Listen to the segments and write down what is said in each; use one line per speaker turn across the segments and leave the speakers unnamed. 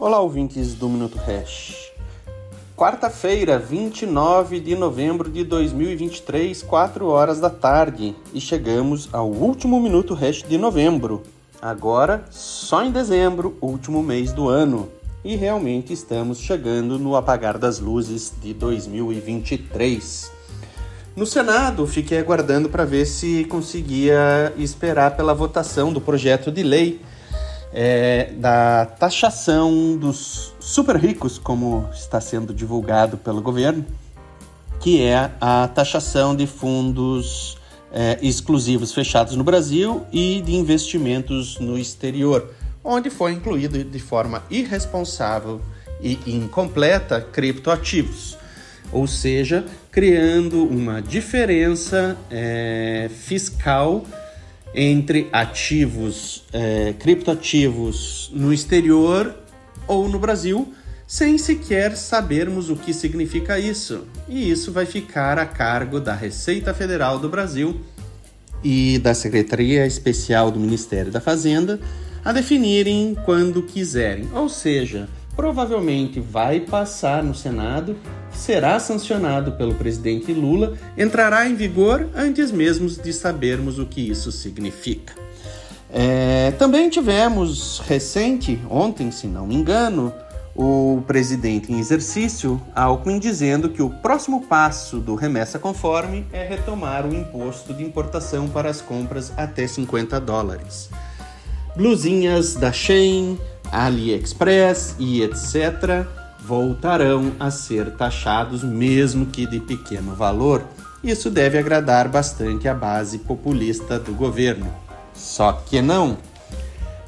Olá, ouvintes do Minuto Hash. Quarta-feira, 29 de novembro de 2023, 4 horas da tarde, e chegamos ao último Minuto Hash de novembro. Agora, só em dezembro, último mês do ano. E realmente estamos chegando no apagar das luzes de 2023. No Senado, fiquei aguardando para ver se conseguia esperar pela votação do projeto de lei é, da taxação dos super ricos, como está sendo divulgado pelo governo, que é a taxação de fundos é, exclusivos fechados no Brasil e de investimentos no exterior, onde foi incluído de forma irresponsável e incompleta criptoativos, ou seja, criando uma diferença é, fiscal entre ativos, é, criptoativos no exterior ou no Brasil, sem sequer sabermos o que significa isso. E isso vai ficar a cargo da Receita Federal do Brasil e da Secretaria Especial do Ministério da Fazenda a definirem quando quiserem. Ou seja, provavelmente vai passar no Senado, será sancionado pelo presidente Lula, entrará em vigor antes mesmo de sabermos o que isso significa. É, também tivemos recente, ontem, se não me engano, o presidente em exercício, Alckmin, dizendo que o próximo passo do remessa conforme é retomar o imposto de importação para as compras até 50 dólares. Blusinhas da Shein, AliExpress e etc. voltarão a ser taxados, mesmo que de pequeno valor. Isso deve agradar bastante a base populista do governo. Só que não.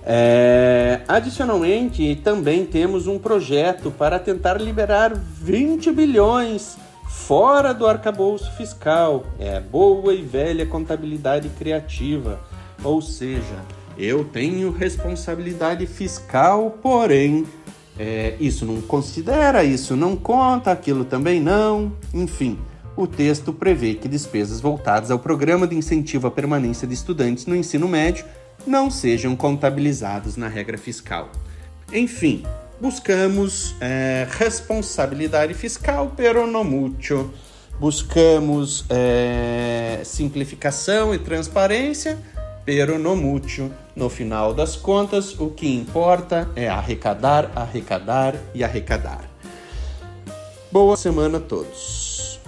É... Adicionalmente, também temos um projeto para tentar liberar 20 bilhões fora do arcabouço fiscal. É boa e velha contabilidade criativa. Ou seja, eu tenho responsabilidade fiscal, porém, é, isso não considera, isso não conta, aquilo também não. Enfim, o texto prevê que despesas voltadas ao Programa de Incentivo à Permanência de Estudantes no Ensino Médio não sejam contabilizados na regra fiscal. Enfim, buscamos é, responsabilidade fiscal, pero no mucho. Buscamos é, simplificação e transparência, pero no mútil. No final das contas, o que importa é arrecadar, arrecadar e arrecadar. Boa semana a todos.